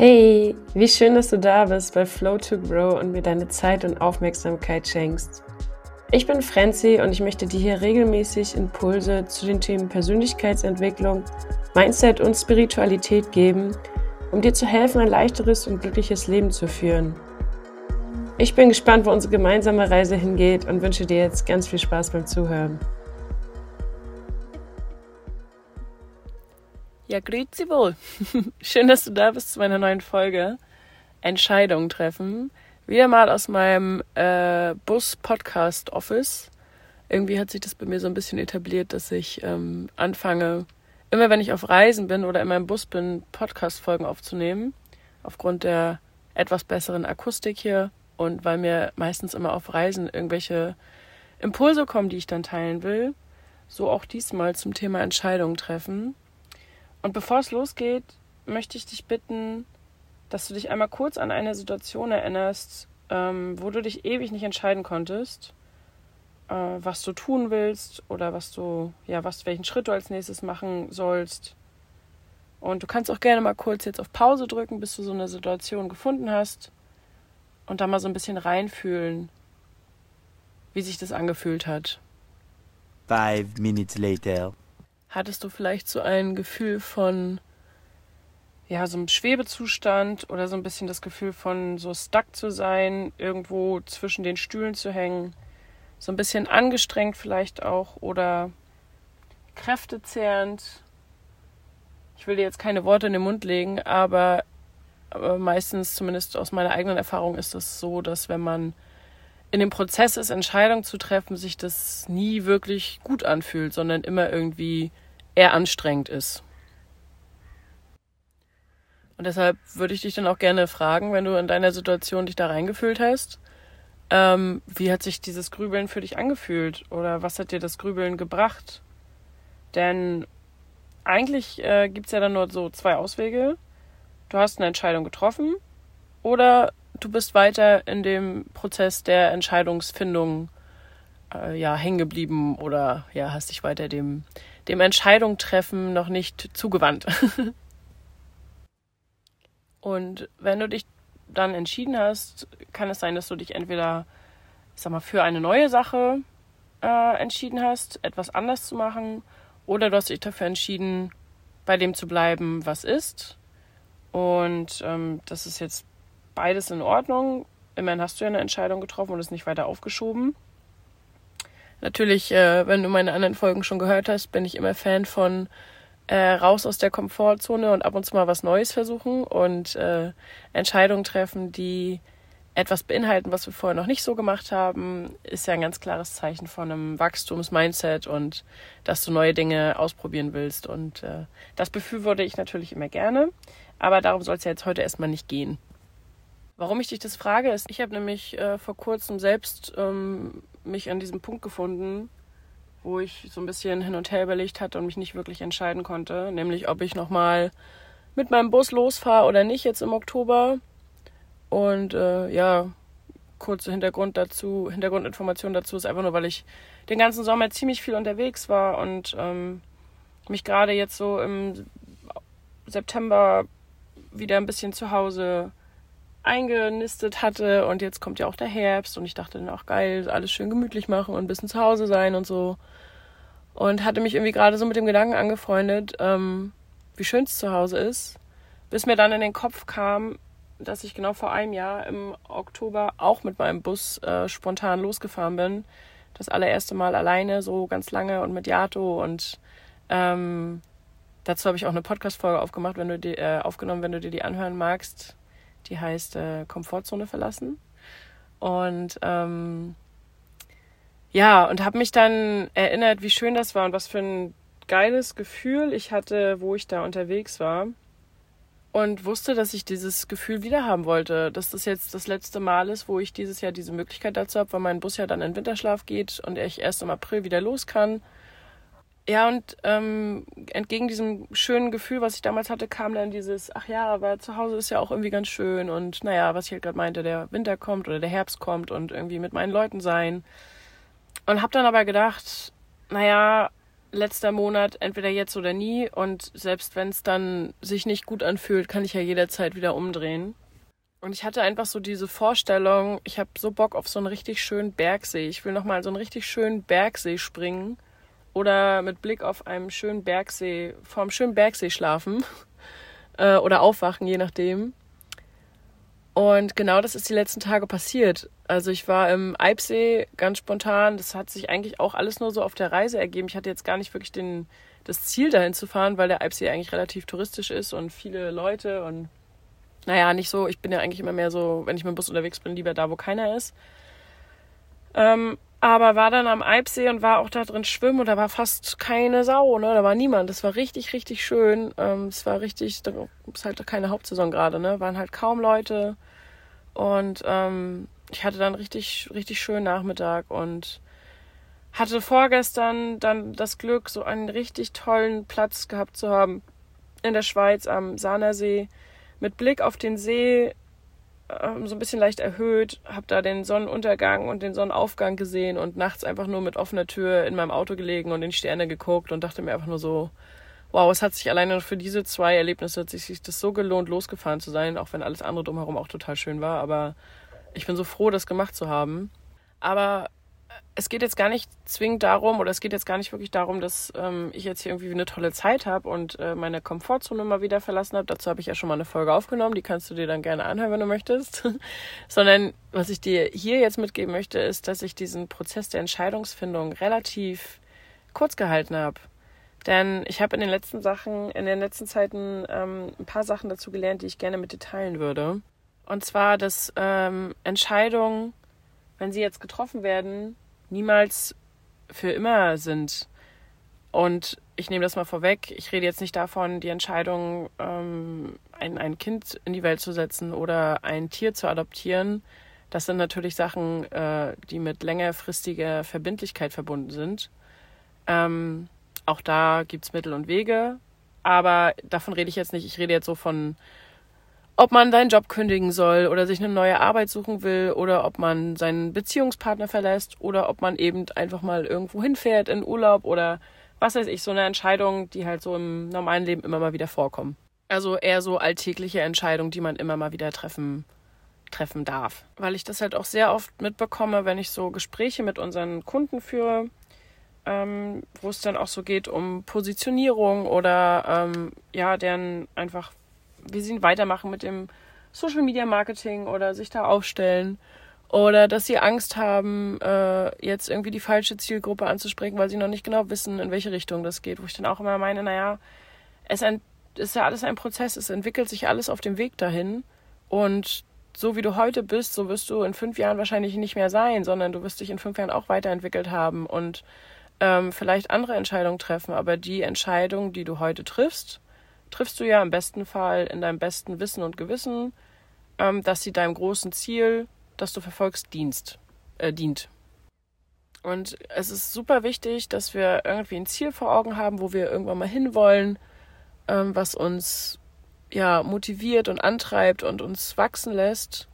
Hey, wie schön, dass du da bist bei Flow to Grow und mir deine Zeit und Aufmerksamkeit schenkst. Ich bin Franzi und ich möchte dir hier regelmäßig Impulse zu den Themen Persönlichkeitsentwicklung, Mindset und Spiritualität geben, um dir zu helfen, ein leichteres und glückliches Leben zu führen. Ich bin gespannt, wo unsere gemeinsame Reise hingeht und wünsche dir jetzt ganz viel Spaß beim Zuhören. Ja, grüezi wohl. Schön, dass du da bist zu meiner neuen Folge. Entscheidungen treffen. Wieder mal aus meinem äh, Bus-Podcast-Office. Irgendwie hat sich das bei mir so ein bisschen etabliert, dass ich ähm, anfange, immer wenn ich auf Reisen bin oder in meinem Bus bin, Podcast-Folgen aufzunehmen. Aufgrund der etwas besseren Akustik hier und weil mir meistens immer auf Reisen irgendwelche Impulse kommen, die ich dann teilen will. So auch diesmal zum Thema Entscheidungen treffen. Und bevor es losgeht, möchte ich dich bitten, dass du dich einmal kurz an eine Situation erinnerst, ähm, wo du dich ewig nicht entscheiden konntest, äh, was du tun willst oder was du, ja, was, welchen Schritt du als nächstes machen sollst. Und du kannst auch gerne mal kurz jetzt auf Pause drücken, bis du so eine Situation gefunden hast und da mal so ein bisschen reinfühlen, wie sich das angefühlt hat. Five minutes later. Hattest du vielleicht so ein Gefühl von, ja, so einem Schwebezustand oder so ein bisschen das Gefühl von so stuck zu sein, irgendwo zwischen den Stühlen zu hängen, so ein bisschen angestrengt vielleicht auch oder kräftezehrend. Ich will dir jetzt keine Worte in den Mund legen, aber, aber meistens, zumindest aus meiner eigenen Erfahrung, ist es so, dass wenn man in dem Prozess ist, Entscheidungen zu treffen, sich das nie wirklich gut anfühlt, sondern immer irgendwie eher anstrengend ist. Und deshalb würde ich dich dann auch gerne fragen, wenn du in deiner Situation dich da reingefühlt hast, ähm, wie hat sich dieses Grübeln für dich angefühlt oder was hat dir das Grübeln gebracht? Denn eigentlich äh, gibt es ja dann nur so zwei Auswege. Du hast eine Entscheidung getroffen oder du bist weiter in dem Prozess der Entscheidungsfindung äh, ja, hängen geblieben oder ja, hast dich weiter dem, dem Entscheidung treffen noch nicht zugewandt. Und wenn du dich dann entschieden hast, kann es sein, dass du dich entweder, ich sag mal, für eine neue Sache äh, entschieden hast, etwas anders zu machen, oder du hast dich dafür entschieden, bei dem zu bleiben, was ist. Und ähm, das ist jetzt beides in Ordnung. Immerhin hast du ja eine Entscheidung getroffen und es nicht weiter aufgeschoben. Natürlich, äh, wenn du meine anderen Folgen schon gehört hast, bin ich immer Fan von äh, raus aus der Komfortzone und ab und zu mal was Neues versuchen und äh, Entscheidungen treffen, die etwas beinhalten, was wir vorher noch nicht so gemacht haben, ist ja ein ganz klares Zeichen von einem Wachstumsmindset und dass du neue Dinge ausprobieren willst. Und äh, das befürworte ich natürlich immer gerne. Aber darum soll es ja jetzt heute erstmal nicht gehen. Warum ich dich das frage, ist, ich habe nämlich äh, vor kurzem selbst ähm, mich an diesem Punkt gefunden, wo ich so ein bisschen hin und her überlegt hatte und mich nicht wirklich entscheiden konnte, nämlich ob ich nochmal mit meinem Bus losfahre oder nicht jetzt im Oktober. Und äh, ja, kurze Hintergrund dazu, Hintergrundinformation dazu ist einfach nur, weil ich den ganzen Sommer ziemlich viel unterwegs war und ähm, mich gerade jetzt so im September wieder ein bisschen zu Hause eingenistet hatte und jetzt kommt ja auch der Herbst und ich dachte dann auch geil, alles schön gemütlich machen und ein bisschen zu Hause sein und so. Und hatte mich irgendwie gerade so mit dem Gedanken angefreundet, ähm, wie schön es zu Hause ist, bis mir dann in den Kopf kam, dass ich genau vor einem Jahr im Oktober auch mit meinem Bus äh, spontan losgefahren bin. Das allererste Mal alleine, so ganz lange und mit Yato und ähm, dazu habe ich auch eine Podcast-Folge aufgemacht, wenn du die, äh, aufgenommen, wenn du dir die anhören magst die heißt äh, Komfortzone verlassen. Und ähm, ja, und habe mich dann erinnert, wie schön das war und was für ein geiles Gefühl ich hatte, wo ich da unterwegs war. Und wusste, dass ich dieses Gefühl wieder haben wollte, dass das jetzt das letzte Mal ist, wo ich dieses Jahr diese Möglichkeit dazu habe, weil mein Bus ja dann in Winterschlaf geht und ich erst im April wieder los kann. Ja, und ähm, entgegen diesem schönen Gefühl, was ich damals hatte, kam dann dieses, ach ja, aber zu Hause ist ja auch irgendwie ganz schön und naja, was ich halt gerade meinte, der Winter kommt oder der Herbst kommt und irgendwie mit meinen Leuten sein. Und hab dann aber gedacht, naja, letzter Monat, entweder jetzt oder nie. Und selbst wenn es dann sich nicht gut anfühlt, kann ich ja jederzeit wieder umdrehen. Und ich hatte einfach so diese Vorstellung, ich habe so Bock auf so einen richtig schönen Bergsee. Ich will nochmal so einen richtig schönen Bergsee springen oder mit Blick auf einen schönen Bergsee, vorm schönen Bergsee schlafen äh, oder aufwachen, je nachdem. Und genau das ist die letzten Tage passiert. Also ich war im Eibsee ganz spontan. Das hat sich eigentlich auch alles nur so auf der Reise ergeben. Ich hatte jetzt gar nicht wirklich den, das Ziel dahin zu fahren, weil der Eibsee eigentlich relativ touristisch ist und viele Leute und naja, nicht so. Ich bin ja eigentlich immer mehr so, wenn ich mit dem Bus unterwegs bin, lieber da, wo keiner ist. Ähm, aber war dann am Eibsee und war auch da drin schwimmen und da war fast keine Sau, ne? Da war niemand. Das war richtig, richtig schön. Ähm, es war richtig, da ist halt keine Hauptsaison gerade, ne? Waren halt kaum Leute. Und ähm, ich hatte dann richtig, richtig schönen Nachmittag und hatte vorgestern dann das Glück, so einen richtig tollen Platz gehabt zu haben in der Schweiz am Sahnersee mit Blick auf den See ähm, so ein bisschen leicht erhöht, habe da den Sonnenuntergang und den Sonnenaufgang gesehen und nachts einfach nur mit offener Tür in meinem Auto gelegen und in die Sterne geguckt und dachte mir einfach nur so, wow, es hat sich alleine für diese zwei Erlebnisse hat sich das so gelohnt, losgefahren zu sein, auch wenn alles andere drumherum auch total schön war. Aber ich bin so froh, das gemacht zu haben. Aber es geht jetzt gar nicht zwingend darum, oder es geht jetzt gar nicht wirklich darum, dass ähm, ich jetzt hier irgendwie eine tolle Zeit habe und äh, meine Komfortzone mal wieder verlassen habe. Dazu habe ich ja schon mal eine Folge aufgenommen, die kannst du dir dann gerne anhören, wenn du möchtest. Sondern was ich dir hier jetzt mitgeben möchte, ist, dass ich diesen Prozess der Entscheidungsfindung relativ kurz gehalten habe. Denn ich habe in den letzten Sachen, in den letzten Zeiten ähm, ein paar Sachen dazu gelernt, die ich gerne mit dir teilen würde. Und zwar, dass ähm, Entscheidungen, wenn sie jetzt getroffen werden, niemals für immer sind. Und ich nehme das mal vorweg. Ich rede jetzt nicht davon, die Entscheidung, ähm, ein, ein Kind in die Welt zu setzen oder ein Tier zu adoptieren. Das sind natürlich Sachen, äh, die mit längerfristiger Verbindlichkeit verbunden sind. Ähm, auch da gibt es Mittel und Wege. Aber davon rede ich jetzt nicht. Ich rede jetzt so von ob man seinen Job kündigen soll oder sich eine neue Arbeit suchen will oder ob man seinen Beziehungspartner verlässt oder ob man eben einfach mal irgendwo hinfährt in Urlaub oder was weiß ich, so eine Entscheidung, die halt so im normalen Leben immer mal wieder vorkommen. Also eher so alltägliche Entscheidungen, die man immer mal wieder treffen, treffen darf. Weil ich das halt auch sehr oft mitbekomme, wenn ich so Gespräche mit unseren Kunden führe, ähm, wo es dann auch so geht um Positionierung oder ähm, ja, deren einfach wie sie weitermachen mit dem Social Media Marketing oder sich da aufstellen oder dass sie Angst haben, äh, jetzt irgendwie die falsche Zielgruppe anzusprechen, weil sie noch nicht genau wissen, in welche Richtung das geht. Wo ich dann auch immer meine, naja, es ist ja alles ein Prozess, es entwickelt sich alles auf dem Weg dahin und so wie du heute bist, so wirst du in fünf Jahren wahrscheinlich nicht mehr sein, sondern du wirst dich in fünf Jahren auch weiterentwickelt haben und ähm, vielleicht andere Entscheidungen treffen, aber die Entscheidung, die du heute triffst, triffst du ja im besten Fall in deinem besten Wissen und Gewissen, ähm, dass sie deinem großen Ziel, das du verfolgst, dienst, äh, dient. Und es ist super wichtig, dass wir irgendwie ein Ziel vor Augen haben, wo wir irgendwann mal hinwollen, ähm, was uns ja motiviert und antreibt und uns wachsen lässt.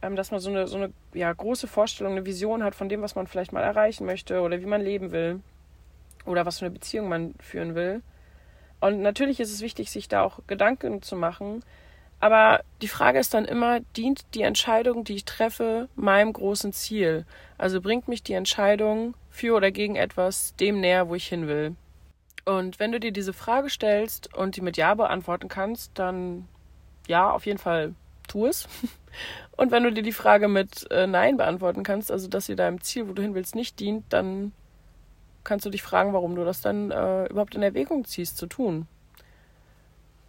Ähm, dass man so eine, so eine ja, große Vorstellung, eine Vision hat von dem, was man vielleicht mal erreichen möchte oder wie man leben will oder was für eine Beziehung man führen will. Und natürlich ist es wichtig, sich da auch Gedanken zu machen. Aber die Frage ist dann immer, dient die Entscheidung, die ich treffe, meinem großen Ziel? Also bringt mich die Entscheidung für oder gegen etwas dem näher, wo ich hin will? Und wenn du dir diese Frage stellst und die mit Ja beantworten kannst, dann ja, auf jeden Fall tu es. Und wenn du dir die Frage mit äh, Nein beantworten kannst, also dass sie deinem Ziel, wo du hin willst, nicht dient, dann kannst du dich fragen, warum du das dann äh, überhaupt in Erwägung ziehst zu tun.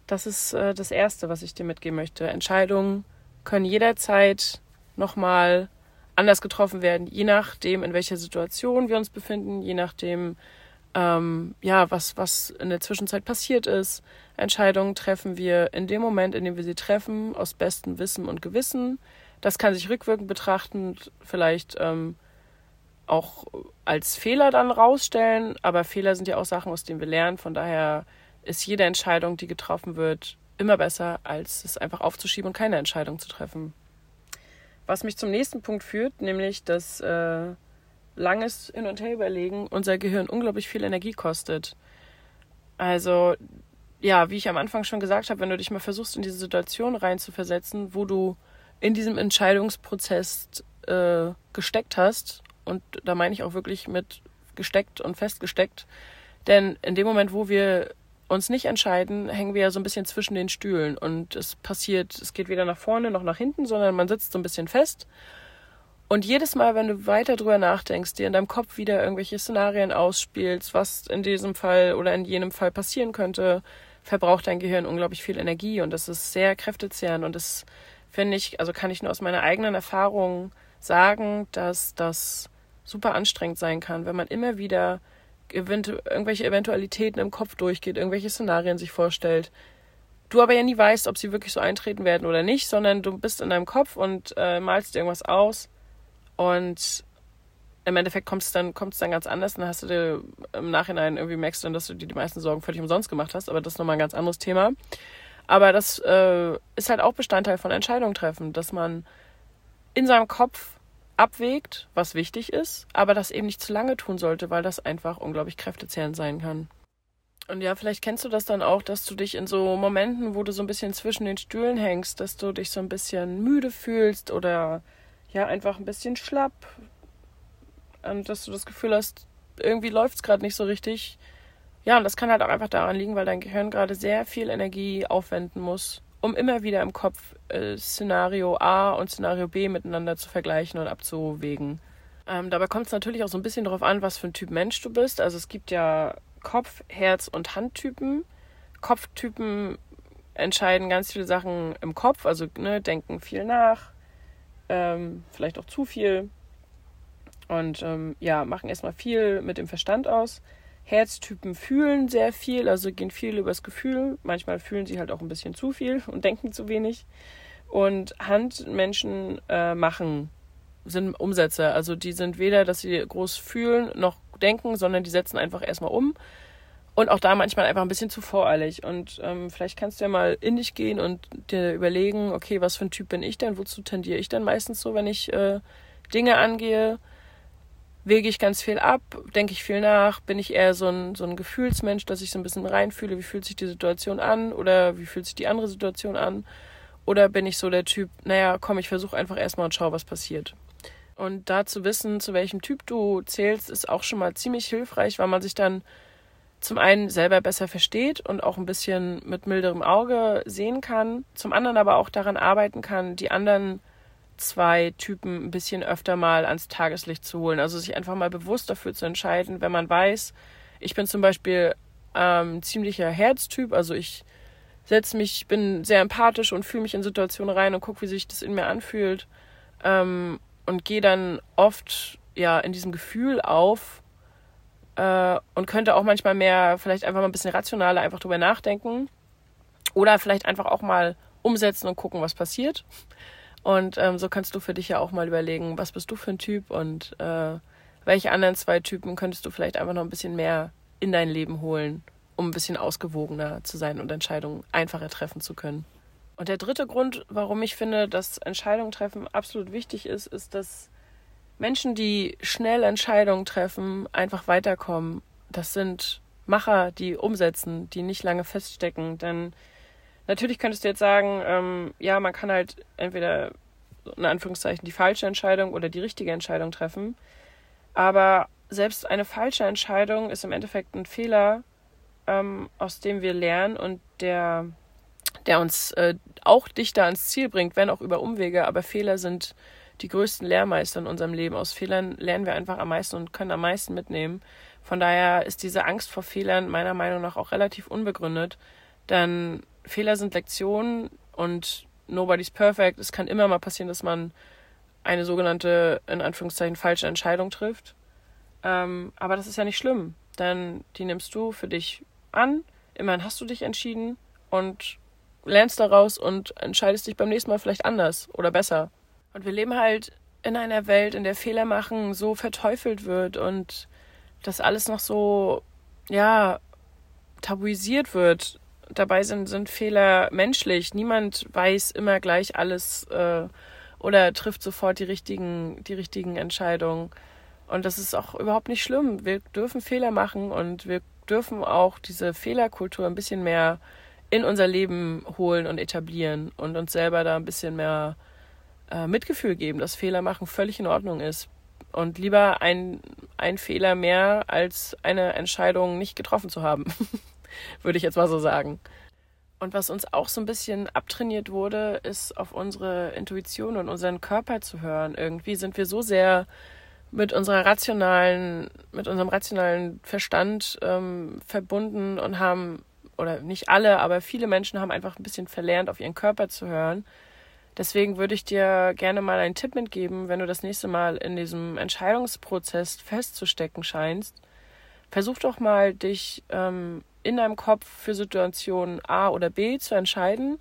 Das ist äh, das Erste, was ich dir mitgeben möchte. Entscheidungen können jederzeit nochmal anders getroffen werden, je nachdem, in welcher Situation wir uns befinden, je nachdem, ähm, ja, was, was in der Zwischenzeit passiert ist. Entscheidungen treffen wir in dem Moment, in dem wir sie treffen, aus bestem Wissen und Gewissen. Das kann sich rückwirkend betrachtend vielleicht ähm, auch als Fehler dann rausstellen, aber Fehler sind ja auch Sachen, aus denen wir lernen. Von daher ist jede Entscheidung, die getroffen wird, immer besser, als es einfach aufzuschieben und keine Entscheidung zu treffen. Was mich zum nächsten Punkt führt, nämlich dass äh, langes Hin und Her überlegen unser Gehirn unglaublich viel Energie kostet. Also, ja, wie ich am Anfang schon gesagt habe, wenn du dich mal versuchst, in diese Situation reinzuversetzen, wo du in diesem Entscheidungsprozess äh, gesteckt hast, und da meine ich auch wirklich mit gesteckt und festgesteckt, denn in dem Moment, wo wir uns nicht entscheiden, hängen wir ja so ein bisschen zwischen den Stühlen. Und es passiert, es geht weder nach vorne noch nach hinten, sondern man sitzt so ein bisschen fest. Und jedes Mal, wenn du weiter drüber nachdenkst, dir in deinem Kopf wieder irgendwelche Szenarien ausspielst, was in diesem Fall oder in jenem Fall passieren könnte, verbraucht dein Gehirn unglaublich viel Energie. Und das ist sehr kräftezehrend. Und das finde ich, also kann ich nur aus meiner eigenen Erfahrung sagen, dass das super anstrengend sein kann, wenn man immer wieder eventu irgendwelche Eventualitäten im Kopf durchgeht, irgendwelche Szenarien sich vorstellt. Du aber ja nie weißt, ob sie wirklich so eintreten werden oder nicht, sondern du bist in deinem Kopf und äh, malst irgendwas aus und im Endeffekt kommt es dann, dann ganz anders. Dann hast du dir im Nachhinein irgendwie merkst du dann, dass du dir die meisten Sorgen völlig umsonst gemacht hast, aber das ist nochmal ein ganz anderes Thema. Aber das äh, ist halt auch Bestandteil von Entscheidungen treffen, dass man in seinem Kopf abwägt, was wichtig ist, aber das eben nicht zu lange tun sollte, weil das einfach unglaublich kräftezehrend sein kann. Und ja, vielleicht kennst du das dann auch, dass du dich in so Momenten, wo du so ein bisschen zwischen den Stühlen hängst, dass du dich so ein bisschen müde fühlst oder ja, einfach ein bisschen schlapp. Und dass du das Gefühl hast, irgendwie läuft es gerade nicht so richtig. Ja, und das kann halt auch einfach daran liegen, weil dein Gehirn gerade sehr viel Energie aufwenden muss, um immer wieder im Kopf äh, Szenario A und Szenario B miteinander zu vergleichen und abzuwägen. Ähm, dabei kommt es natürlich auch so ein bisschen darauf an, was für ein Typ Mensch du bist. Also es gibt ja Kopf-, Herz- und Handtypen. Kopftypen entscheiden ganz viele Sachen im Kopf, also ne, denken viel nach, ähm, vielleicht auch zu viel und ähm, ja, machen erstmal viel mit dem Verstand aus. Herztypen fühlen sehr viel, also gehen viel übers Gefühl. Manchmal fühlen sie halt auch ein bisschen zu viel und denken zu wenig. Und Handmenschen äh, machen, sind Umsetzer. Also die sind weder, dass sie groß fühlen noch denken, sondern die setzen einfach erstmal um. Und auch da manchmal einfach ein bisschen zu voreilig. Und ähm, vielleicht kannst du ja mal in dich gehen und dir überlegen, okay, was für ein Typ bin ich denn? Wozu tendiere ich denn meistens so, wenn ich äh, Dinge angehe? Wege ich ganz viel ab, denke ich viel nach, bin ich eher so ein, so ein Gefühlsmensch, dass ich so ein bisschen reinfühle, wie fühlt sich die Situation an oder wie fühlt sich die andere Situation an. Oder bin ich so der Typ, naja, komm, ich versuche einfach erstmal und schau, was passiert. Und da zu wissen, zu welchem Typ du zählst, ist auch schon mal ziemlich hilfreich, weil man sich dann zum einen selber besser versteht und auch ein bisschen mit milderem Auge sehen kann, zum anderen aber auch daran arbeiten kann, die anderen zwei Typen ein bisschen öfter mal ans Tageslicht zu holen. Also sich einfach mal bewusst dafür zu entscheiden, wenn man weiß, ich bin zum Beispiel ähm, ziemlicher Herztyp, also ich setze mich, bin sehr empathisch und fühle mich in Situationen rein und gucke, wie sich das in mir anfühlt ähm, und gehe dann oft ja in diesem Gefühl auf äh, und könnte auch manchmal mehr, vielleicht einfach mal ein bisschen rationaler einfach drüber nachdenken oder vielleicht einfach auch mal umsetzen und gucken, was passiert. Und ähm, so kannst du für dich ja auch mal überlegen, was bist du für ein Typ und äh, welche anderen zwei Typen könntest du vielleicht einfach noch ein bisschen mehr in dein Leben holen, um ein bisschen ausgewogener zu sein und Entscheidungen einfacher treffen zu können. Und der dritte Grund, warum ich finde, dass Entscheidungen treffen absolut wichtig ist, ist, dass Menschen, die schnell Entscheidungen treffen, einfach weiterkommen. Das sind Macher, die umsetzen, die nicht lange feststecken. Denn Natürlich könntest du jetzt sagen, ähm, ja, man kann halt entweder in Anführungszeichen die falsche Entscheidung oder die richtige Entscheidung treffen. Aber selbst eine falsche Entscheidung ist im Endeffekt ein Fehler, ähm, aus dem wir lernen und der, der uns äh, auch dichter ans Ziel bringt, wenn auch über Umwege. Aber Fehler sind die größten Lehrmeister in unserem Leben. Aus Fehlern lernen wir einfach am meisten und können am meisten mitnehmen. Von daher ist diese Angst vor Fehlern meiner Meinung nach auch relativ unbegründet. Denn Fehler sind Lektionen und nobody's perfect. Es kann immer mal passieren, dass man eine sogenannte, in Anführungszeichen, falsche Entscheidung trifft. Ähm, aber das ist ja nicht schlimm, denn die nimmst du für dich an. Immerhin hast du dich entschieden und lernst daraus und entscheidest dich beim nächsten Mal vielleicht anders oder besser. Und wir leben halt in einer Welt, in der Fehler machen so verteufelt wird und das alles noch so, ja, tabuisiert wird dabei sind, sind Fehler menschlich. Niemand weiß immer gleich alles äh, oder trifft sofort die richtigen, die richtigen Entscheidungen. Und das ist auch überhaupt nicht schlimm. Wir dürfen Fehler machen und wir dürfen auch diese Fehlerkultur ein bisschen mehr in unser Leben holen und etablieren und uns selber da ein bisschen mehr äh, Mitgefühl geben, dass Fehler machen völlig in Ordnung ist. Und lieber ein, ein Fehler mehr als eine Entscheidung nicht getroffen zu haben, würde ich jetzt mal so sagen. Und was uns auch so ein bisschen abtrainiert wurde, ist auf unsere Intuition und unseren Körper zu hören. Irgendwie sind wir so sehr mit unserer rationalen, mit unserem rationalen Verstand ähm, verbunden und haben, oder nicht alle, aber viele Menschen haben einfach ein bisschen verlernt, auf ihren Körper zu hören. Deswegen würde ich dir gerne mal einen Tipp mitgeben, wenn du das nächste Mal in diesem Entscheidungsprozess festzustecken scheinst. Versuch doch mal, dich ähm, in deinem Kopf für Situationen A oder B zu entscheiden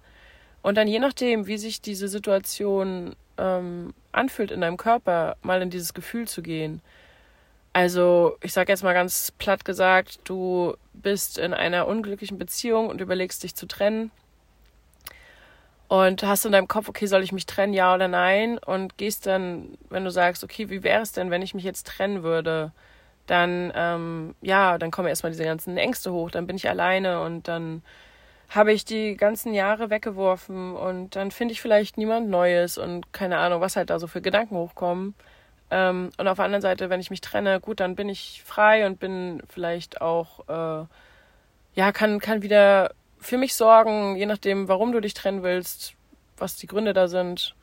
und dann je nachdem, wie sich diese Situation ähm, anfühlt in deinem Körper, mal in dieses Gefühl zu gehen. Also, ich sage jetzt mal ganz platt gesagt, du bist in einer unglücklichen Beziehung und überlegst dich zu trennen und hast in deinem Kopf, okay, soll ich mich trennen, ja oder nein? Und gehst dann, wenn du sagst, okay, wie wäre es denn, wenn ich mich jetzt trennen würde? Dann, ähm, ja, dann kommen erstmal diese ganzen Ängste hoch, dann bin ich alleine und dann habe ich die ganzen Jahre weggeworfen und dann finde ich vielleicht niemand Neues und keine Ahnung, was halt da so für Gedanken hochkommen. Ähm, und auf der anderen Seite, wenn ich mich trenne, gut, dann bin ich frei und bin vielleicht auch, äh, ja, kann, kann wieder für mich sorgen, je nachdem, warum du dich trennen willst, was die Gründe da sind.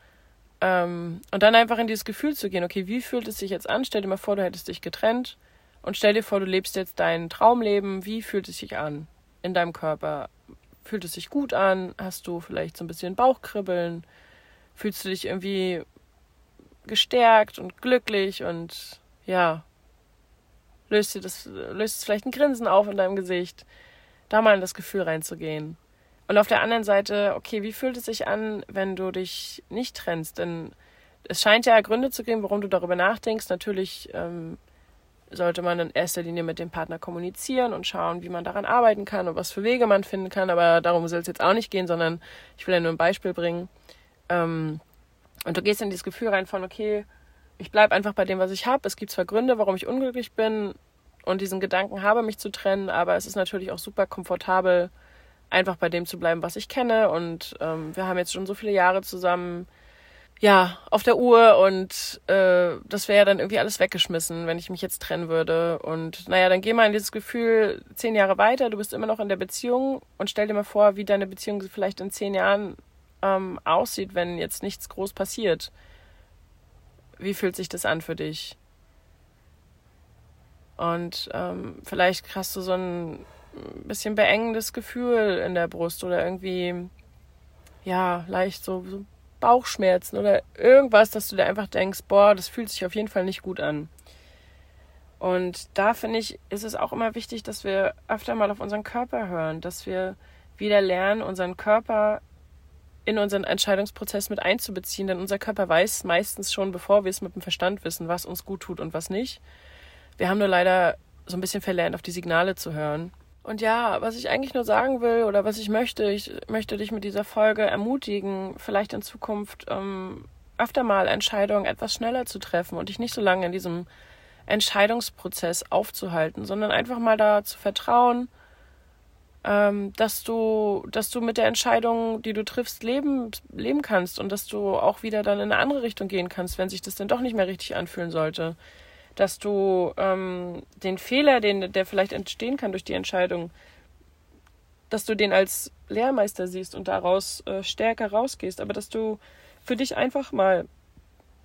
Ähm, und dann einfach in dieses Gefühl zu gehen, okay, wie fühlt es sich jetzt an? Stell dir mal vor, du hättest dich getrennt und stell dir vor, du lebst jetzt dein Traumleben. Wie fühlt es sich an in deinem Körper? Fühlt es sich gut an? Hast du vielleicht so ein bisschen Bauchkribbeln? Fühlst du dich irgendwie gestärkt und glücklich und ja, löst dir das, löst es vielleicht ein Grinsen auf in deinem Gesicht? Da mal in das Gefühl reinzugehen. Und auf der anderen Seite, okay, wie fühlt es sich an, wenn du dich nicht trennst? Denn es scheint ja Gründe zu geben, warum du darüber nachdenkst. Natürlich ähm, sollte man in erster Linie mit dem Partner kommunizieren und schauen, wie man daran arbeiten kann und was für Wege man finden kann. Aber darum soll es jetzt auch nicht gehen, sondern ich will ja nur ein Beispiel bringen. Ähm, und du gehst in dieses Gefühl rein von, okay, ich bleibe einfach bei dem, was ich habe. Es gibt zwar Gründe, warum ich unglücklich bin und diesen Gedanken habe, mich zu trennen, aber es ist natürlich auch super komfortabel, einfach bei dem zu bleiben, was ich kenne. Und ähm, wir haben jetzt schon so viele Jahre zusammen ja, auf der Uhr und äh, das wäre ja dann irgendwie alles weggeschmissen, wenn ich mich jetzt trennen würde. Und naja, dann geh mal in dieses Gefühl zehn Jahre weiter, du bist immer noch in der Beziehung und stell dir mal vor, wie deine Beziehung vielleicht in zehn Jahren ähm, aussieht, wenn jetzt nichts groß passiert. Wie fühlt sich das an für dich? Und ähm, vielleicht hast du so ein bisschen beengendes Gefühl in der Brust oder irgendwie, ja, leicht so, so Bauchschmerzen oder irgendwas, dass du dir einfach denkst, boah, das fühlt sich auf jeden Fall nicht gut an. Und da finde ich, ist es auch immer wichtig, dass wir öfter mal auf unseren Körper hören, dass wir wieder lernen, unseren Körper in unseren Entscheidungsprozess mit einzubeziehen, denn unser Körper weiß meistens schon, bevor wir es mit dem Verstand wissen, was uns gut tut und was nicht. Wir haben nur leider so ein bisschen verlernt, auf die Signale zu hören. Und ja, was ich eigentlich nur sagen will oder was ich möchte, ich möchte dich mit dieser Folge ermutigen, vielleicht in Zukunft ähm, öfter mal Entscheidungen etwas schneller zu treffen und dich nicht so lange in diesem Entscheidungsprozess aufzuhalten, sondern einfach mal da zu vertrauen, ähm, dass du, dass du mit der Entscheidung, die du triffst, leben, leben kannst und dass du auch wieder dann in eine andere Richtung gehen kannst, wenn sich das dann doch nicht mehr richtig anfühlen sollte dass du ähm, den Fehler, den, der vielleicht entstehen kann durch die Entscheidung, dass du den als Lehrmeister siehst und daraus äh, stärker rausgehst, aber dass du für dich einfach mal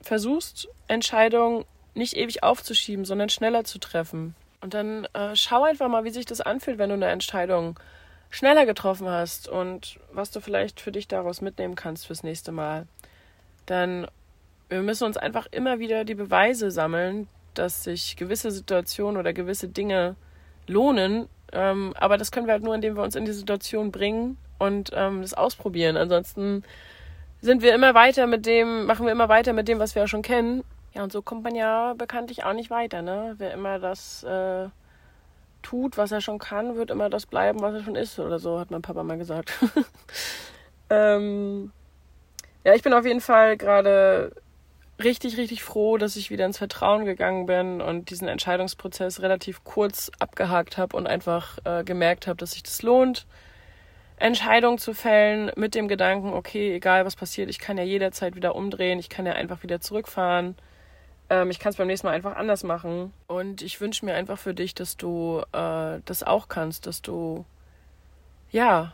versuchst, Entscheidungen nicht ewig aufzuschieben, sondern schneller zu treffen. Und dann äh, schau einfach mal, wie sich das anfühlt, wenn du eine Entscheidung schneller getroffen hast und was du vielleicht für dich daraus mitnehmen kannst fürs nächste Mal. Dann wir müssen uns einfach immer wieder die Beweise sammeln, dass sich gewisse Situationen oder gewisse Dinge lohnen. Ähm, aber das können wir halt nur, indem wir uns in die Situation bringen und ähm, das ausprobieren. Ansonsten sind wir immer weiter mit dem, machen wir immer weiter mit dem, was wir ja schon kennen. Ja, und so kommt man ja bekanntlich auch nicht weiter, ne? Wer immer das äh, tut, was er schon kann, wird immer das bleiben, was er schon ist, oder so, hat mein Papa mal gesagt. ähm, ja, ich bin auf jeden Fall gerade richtig, richtig froh, dass ich wieder ins Vertrauen gegangen bin und diesen Entscheidungsprozess relativ kurz abgehakt habe und einfach äh, gemerkt habe, dass sich das lohnt, Entscheidungen zu fällen mit dem Gedanken, okay, egal was passiert, ich kann ja jederzeit wieder umdrehen, ich kann ja einfach wieder zurückfahren. Ähm, ich kann es beim nächsten Mal einfach anders machen. Und ich wünsche mir einfach für dich, dass du äh, das auch kannst, dass du ja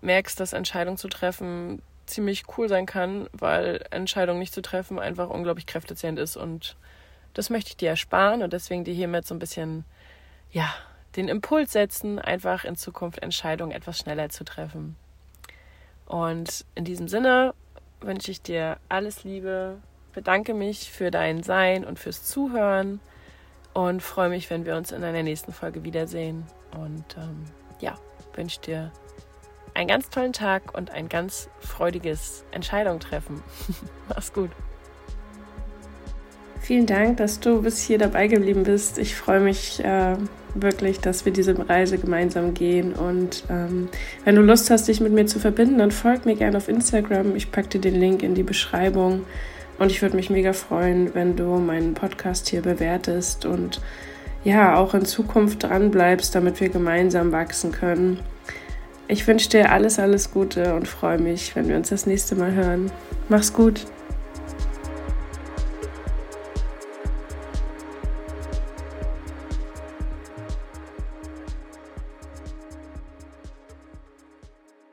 merkst, dass Entscheidungen zu treffen ziemlich cool sein kann, weil Entscheidungen nicht zu treffen einfach unglaublich kräftezehrend ist und das möchte ich dir ersparen und deswegen dir hiermit so ein bisschen, ja, den Impuls setzen, einfach in Zukunft Entscheidungen etwas schneller zu treffen. Und in diesem Sinne wünsche ich dir alles Liebe, bedanke mich für dein Sein und fürs Zuhören und freue mich, wenn wir uns in einer nächsten Folge wiedersehen. Und ähm, ja, wünsche dir einen ganz tollen Tag und ein ganz freudiges Entscheidung treffen. Mach's gut. Vielen Dank, dass du bis hier dabei geblieben bist. Ich freue mich äh, wirklich, dass wir diese Reise gemeinsam gehen. Und ähm, wenn du Lust hast, dich mit mir zu verbinden, dann folg mir gerne auf Instagram. Ich packe dir den Link in die Beschreibung. Und ich würde mich mega freuen, wenn du meinen Podcast hier bewertest und ja, auch in Zukunft dran bleibst, damit wir gemeinsam wachsen können. Ich wünsche dir alles, alles Gute und freue mich, wenn wir uns das nächste Mal hören. Mach's gut.